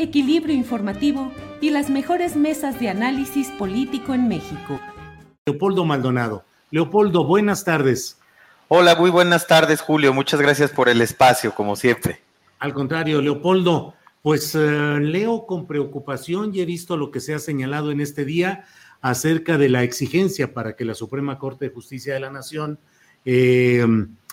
equilibrio informativo y las mejores mesas de análisis político en México. Leopoldo Maldonado. Leopoldo, buenas tardes. Hola, muy buenas tardes, Julio. Muchas gracias por el espacio, como siempre. Al contrario, Leopoldo, pues eh, leo con preocupación y he visto lo que se ha señalado en este día acerca de la exigencia para que la Suprema Corte de Justicia de la Nación eh,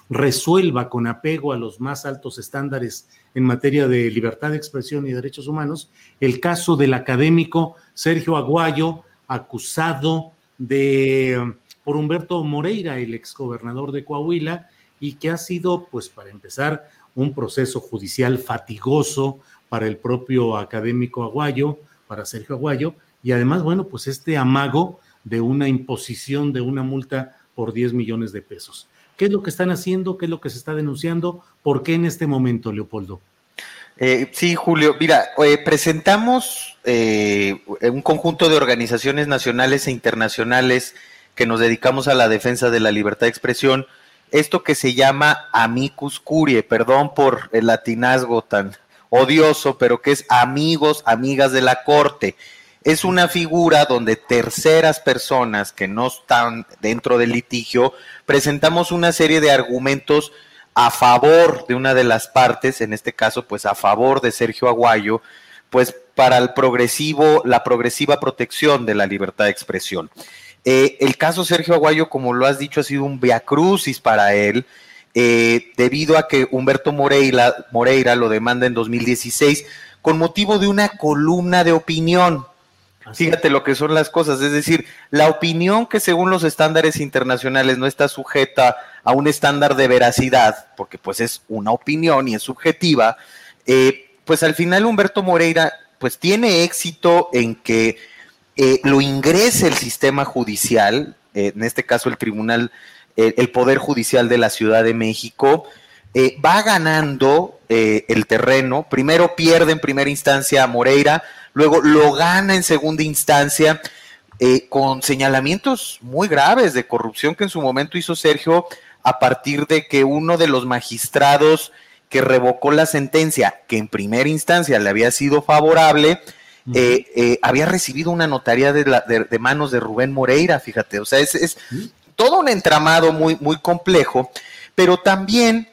resuelva con apego a los más altos estándares en materia de libertad de expresión y derechos humanos el caso del académico Sergio Aguayo, acusado de por Humberto Moreira, el exgobernador de Coahuila, y que ha sido, pues para empezar, un proceso judicial fatigoso para el propio académico Aguayo, para Sergio Aguayo, y además, bueno, pues este amago de una imposición de una multa por 10 millones de pesos. ¿Qué es lo que están haciendo? ¿Qué es lo que se está denunciando? ¿Por qué en este momento, Leopoldo? Eh, sí, Julio. Mira, eh, presentamos eh, un conjunto de organizaciones nacionales e internacionales que nos dedicamos a la defensa de la libertad de expresión. Esto que se llama amicus curiae, perdón por el latinazgo tan odioso, pero que es amigos, amigas de la corte es una figura donde terceras personas que no están dentro del litigio presentamos una serie de argumentos a favor de una de las partes, en este caso, pues a favor de Sergio Aguayo, pues para el progresivo, la progresiva protección de la libertad de expresión. Eh, el caso Sergio Aguayo, como lo has dicho, ha sido un viacrucis para él, eh, debido a que Humberto Moreira, Moreira lo demanda en 2016 con motivo de una columna de opinión Fíjate lo que son las cosas, es decir, la opinión que según los estándares internacionales no está sujeta a un estándar de veracidad, porque pues es una opinión y es subjetiva, eh, pues al final Humberto Moreira pues tiene éxito en que eh, lo ingrese el sistema judicial, eh, en este caso el tribunal, el Poder Judicial de la Ciudad de México, va ganando el terreno, primero pierde en primera instancia a Moreira, luego lo gana en segunda instancia eh, con señalamientos muy graves de corrupción que en su momento hizo Sergio a partir de que uno de los magistrados que revocó la sentencia, que en primera instancia le había sido favorable, eh, eh, había recibido una notaría de, manos de Rubén Moreira, fíjate, o sea, es, todo un entramado muy, muy complejo, pero también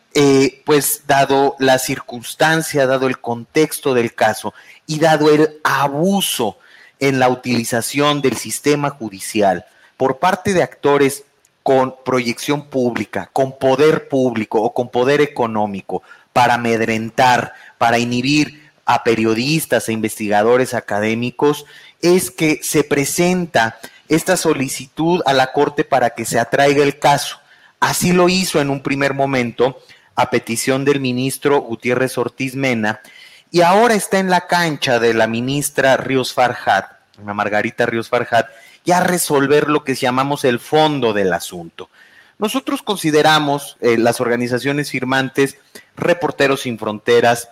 pues dado la circunstancia, dado el contexto del caso y dado el abuso en la utilización del sistema judicial por parte de actores con proyección pública, con poder público o con poder económico para amedrentar, para inhibir a periodistas e investigadores académicos, es que se presenta esta solicitud a la Corte para que se atraiga el caso. Así lo hizo en un primer momento a petición del ministro Gutiérrez Ortiz Mena, y ahora está en la cancha de la ministra Ríos Farjat, Margarita Ríos Farjat, ya resolver lo que llamamos el fondo del asunto. Nosotros consideramos eh, las organizaciones firmantes, Reporteros Sin Fronteras,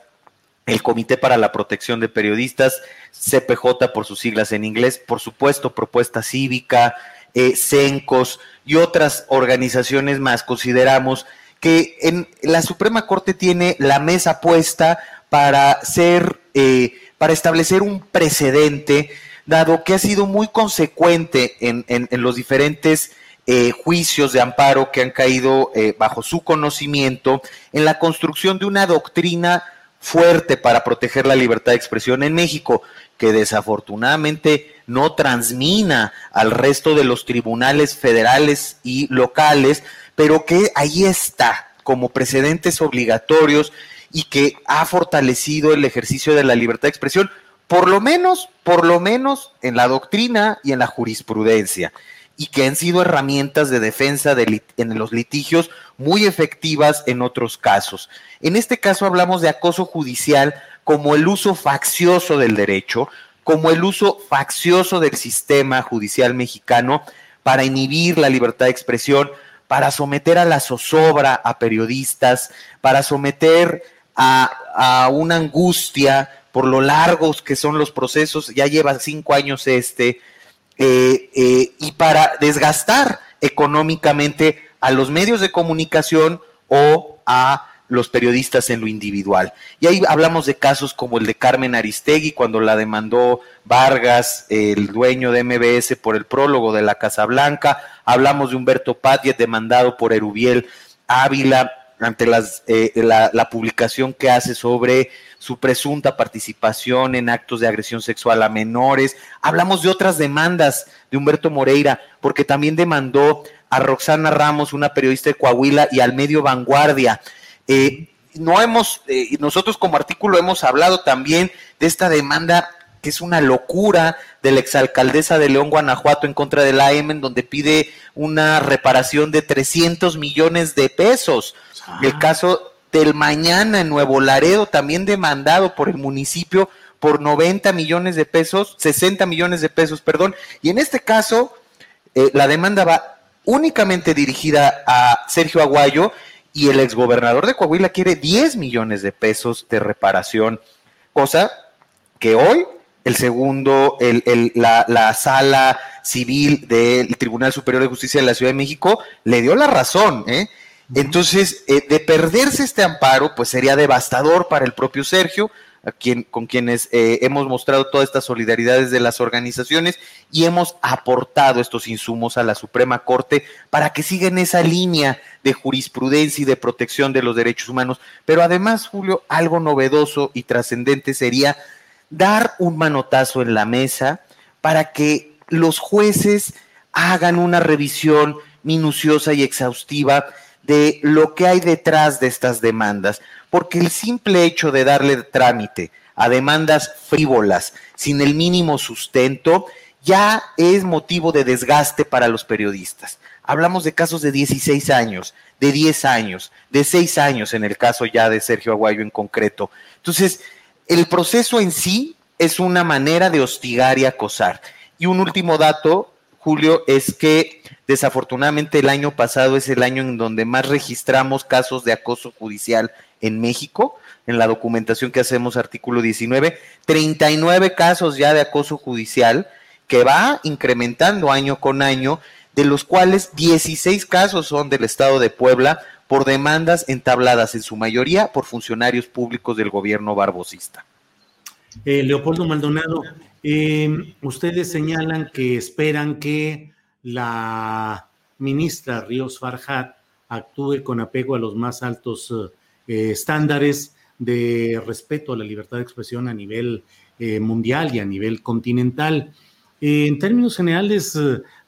el Comité para la Protección de Periodistas, CPJ por sus siglas en inglés, por supuesto, Propuesta Cívica, eh, CENCOS y otras organizaciones más, consideramos que en la Suprema Corte tiene la mesa puesta para ser, eh, para establecer un precedente, dado que ha sido muy consecuente en, los diferentes eh, juicios de amparo que han caído eh, bajo su conocimiento en la construcción de una doctrina fuerte para proteger la libertad de expresión en México, que desafortunadamente no transmina al resto de los tribunales federales y locales, pero que ahí está como precedentes obligatorios y que ha fortalecido el ejercicio de la libertad de expresión, por lo menos, por lo menos en la doctrina y en la jurisprudencia, y que han sido herramientas de defensa en los litigios muy efectivas en otros casos. En este caso hablamos de acoso judicial como el uso faccioso del derecho, como el uso faccioso del sistema judicial mexicano para inhibir la libertad de expresión, para someter a la zozobra a periodistas, para someter a, una angustia por lo largos que son los procesos, ya lleva cinco años este, eh, eh, y para desgastar económicamente a los medios de comunicación o a los periodistas en lo individual. Y ahí hablamos de casos como el de Carmen Aristegui, cuando la demandó Vargas, el dueño de MBS, por el prólogo de la Casa Blanca. Hablamos de Humberto Padilla, demandado por Erubiel Ávila ante las, eh, la publicación que hace sobre su presunta participación en actos de agresión sexual a menores. Hablamos de otras demandas de Humberto Moreira, porque también demandó a Roxana Ramos, una periodista de Coahuila, y al medio Vanguardia. Eh, no hemos, eh, nosotros como artículo hemos hablado también de esta demanda que es una locura de la exalcaldesa de León, Guanajuato, en contra de la AM, en donde pide una reparación de 300 millones de pesos. El caso del mañana en Nuevo Laredo, también demandado por el municipio por 90 millones de pesos, 60 millones de pesos, perdón. Y en este caso, eh, la demanda va únicamente dirigida a Sergio Aguayo y el exgobernador de Coahuila quiere 10 millones de pesos de reparación, cosa que hoy el segundo, el, la, sala civil del Tribunal Superior de Justicia de la Ciudad de México le dio la razón. ¿eh? Entonces, eh, de perderse este amparo, pues sería devastador para el propio Sergio, con quienes eh, hemos mostrado toda esta solidaridad de las organizaciones y hemos aportado estos insumos a la Suprema Corte para que siga en esa línea de jurisprudencia y de protección de los derechos humanos. Pero además, Julio, algo novedoso y trascendente sería dar un manotazo en la mesa para que los jueces hagan una revisión minuciosa y exhaustiva de lo que hay detrás de estas demandas porque el simple hecho de darle trámite a demandas frívolas sin el mínimo sustento ya es motivo de desgaste para los periodistas. Hablamos de casos de 16 años, de 10 años, de 6 años en el caso ya de Sergio Aguayo en concreto. Entonces, el proceso en sí es una manera de hostigar y acosar. Y un último dato, Julio, es que desafortunadamente el año pasado es el año en donde más registramos casos de acoso judicial en México, en la documentación que hacemos, artículo 19, 39 casos ya de acoso judicial que va incrementando año con año, de los cuales 16 casos son del Estado de Puebla por demandas entabladas en su mayoría por funcionarios públicos del gobierno barbosista. Eh, Leopoldo Maldonado, eh, ustedes señalan que esperan que la ministra Ríos Farjat actúe con apego a los más altos eh, eh, estándares de respeto a la libertad de expresión a nivel eh, mundial y a nivel continental. Eh, en términos generales,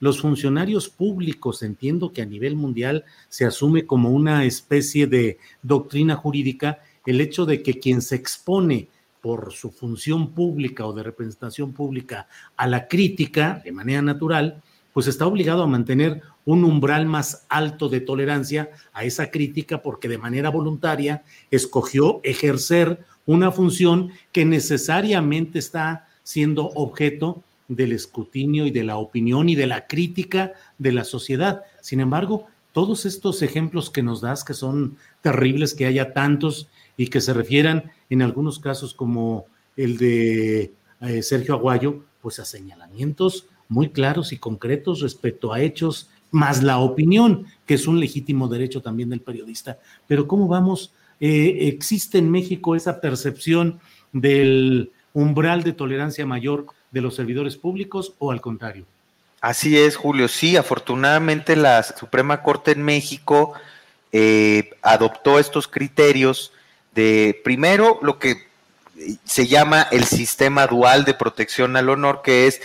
los funcionarios públicos, entiendo que a nivel mundial se asume como una especie de doctrina jurídica el hecho de que quien se expone por su función pública o de representación pública a la crítica de manera natural, pues está obligado a mantener un umbral más alto de tolerancia a esa crítica porque de manera voluntaria escogió ejercer una función que necesariamente está siendo objeto del escrutinio y de la opinión y de la crítica de la sociedad. Sin embargo, todos estos ejemplos que nos das, que son terribles que haya tantos y que se refieran en algunos casos como el de eh, Sergio Aguayo, pues a señalamientos muy claros y concretos respecto a hechos más la opinión, que es un legítimo derecho también del periodista. Pero ¿cómo vamos eh, ¿existe en México esa percepción del umbral de tolerancia mayor de los servidores públicos o al contrario? Así es, Julio. Sí, afortunadamente la Suprema Corte en México eh, adoptó estos criterios de, primero, lo que se llama el sistema dual de protección al honor, que es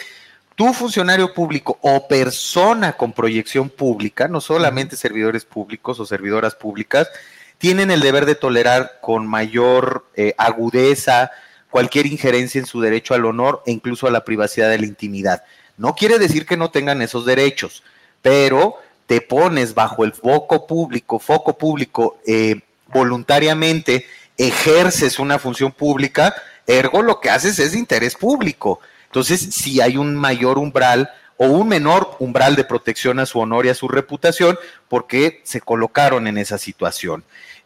tu funcionario público o persona con proyección pública, no solamente servidores públicos o servidoras públicas, tienen el deber de tolerar con mayor eh, agudeza cualquier injerencia en su derecho al honor e incluso a la privacidad de la intimidad. No quiere decir que no tengan esos derechos, pero te pones bajo el foco público, foco público, eh, voluntariamente ejerces una función pública, ergo lo que haces es de interés público. Entonces, si hay un mayor umbral o un menor umbral de protección a su honor y a su reputación, porque se colocaron en esa situación.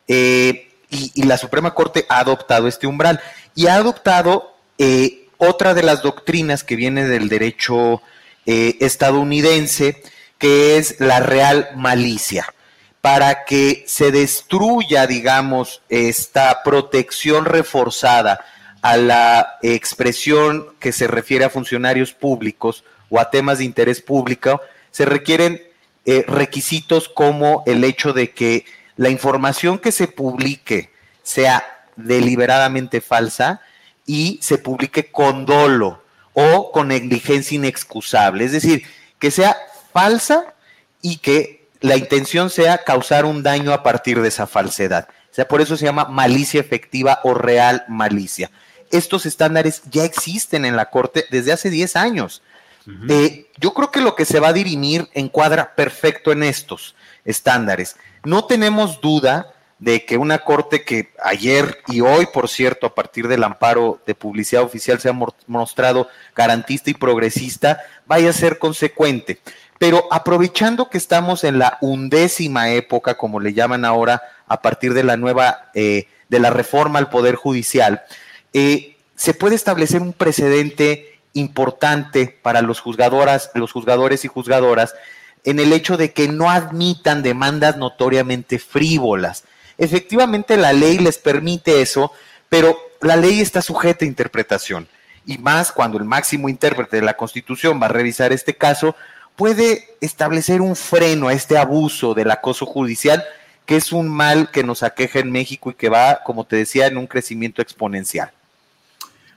Eh, y, la Suprema Corte ha adoptado este umbral y ha adoptado eh, otra de las doctrinas que viene del derecho estadounidense, que es la real malicia, para que se destruya, digamos, esta protección reforzada a la expresión que se refiere a funcionarios públicos o a temas de interés público, se requieren eh, requisitos como el hecho de que la información que se publique sea deliberadamente falsa y se publique con dolo o con negligencia inexcusable. Es decir, que sea falsa y que la intención sea causar un daño a partir de esa falsedad. O sea, por eso se llama malicia efectiva o real malicia. Estos estándares ya existen en la Corte desde hace 10 años. Eh, yo creo que lo que se va a dirimir encuadra perfecto en estos estándares. No tenemos duda de que una corte que ayer y hoy, por cierto, a partir del amparo de publicidad oficial se ha mostrado garantista y progresista, vaya a ser consecuente. Pero aprovechando que estamos en la undécima época, como le llaman ahora, a partir de la nueva, eh, de la reforma al Poder Judicial, eh, se puede establecer un precedente importante para los juzgadoras, los juzgadores y juzgadoras, en el hecho de que no admitan demandas notoriamente frívolas. Efectivamente, la ley les permite eso, pero la ley está sujeta a interpretación. Y más cuando el máximo intérprete de la Constitución va a revisar este caso, puede establecer un freno a este abuso del acoso judicial, que es un mal que nos aqueja en México y que va, como te decía, en un crecimiento exponencial.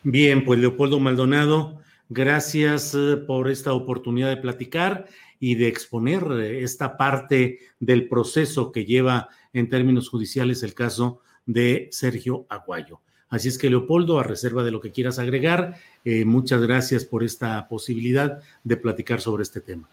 Bien, pues Leopoldo Maldonado, gracias eh, por esta oportunidad de platicar y de exponer eh, esta parte del proceso que lleva en términos judiciales el caso de Sergio Aguayo. Así es que, Leopoldo, a reserva de lo que quieras agregar, eh, muchas gracias por esta posibilidad de platicar sobre este tema.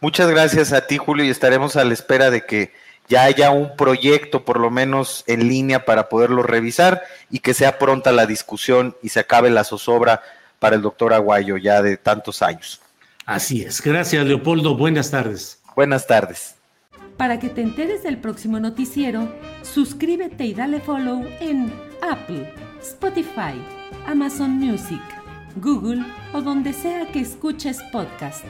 Muchas gracias a ti, Julio, y estaremos a la espera de que ya haya un proyecto, por lo menos en línea, para poderlo revisar y que sea pronta la discusión y se acabe la zozobra para el doctor Aguayo ya de tantos años. Así es. Gracias, Leopoldo. Buenas tardes. Buenas tardes. Para que te enteres del próximo noticiero, suscríbete y dale follow en Apple, Spotify, Amazon Music, Google o donde sea que escuches podcast.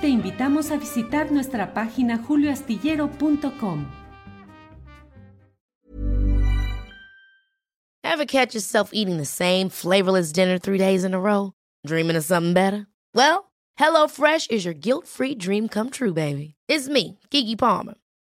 Te invitamos a visitar nuestra página julioastillero.com. Ever catch yourself eating the same flavorless dinner three days in a row? Dreaming of something better? Well, HelloFresh is your guilt-free dream come true, baby. It's me, Kiki Palmer.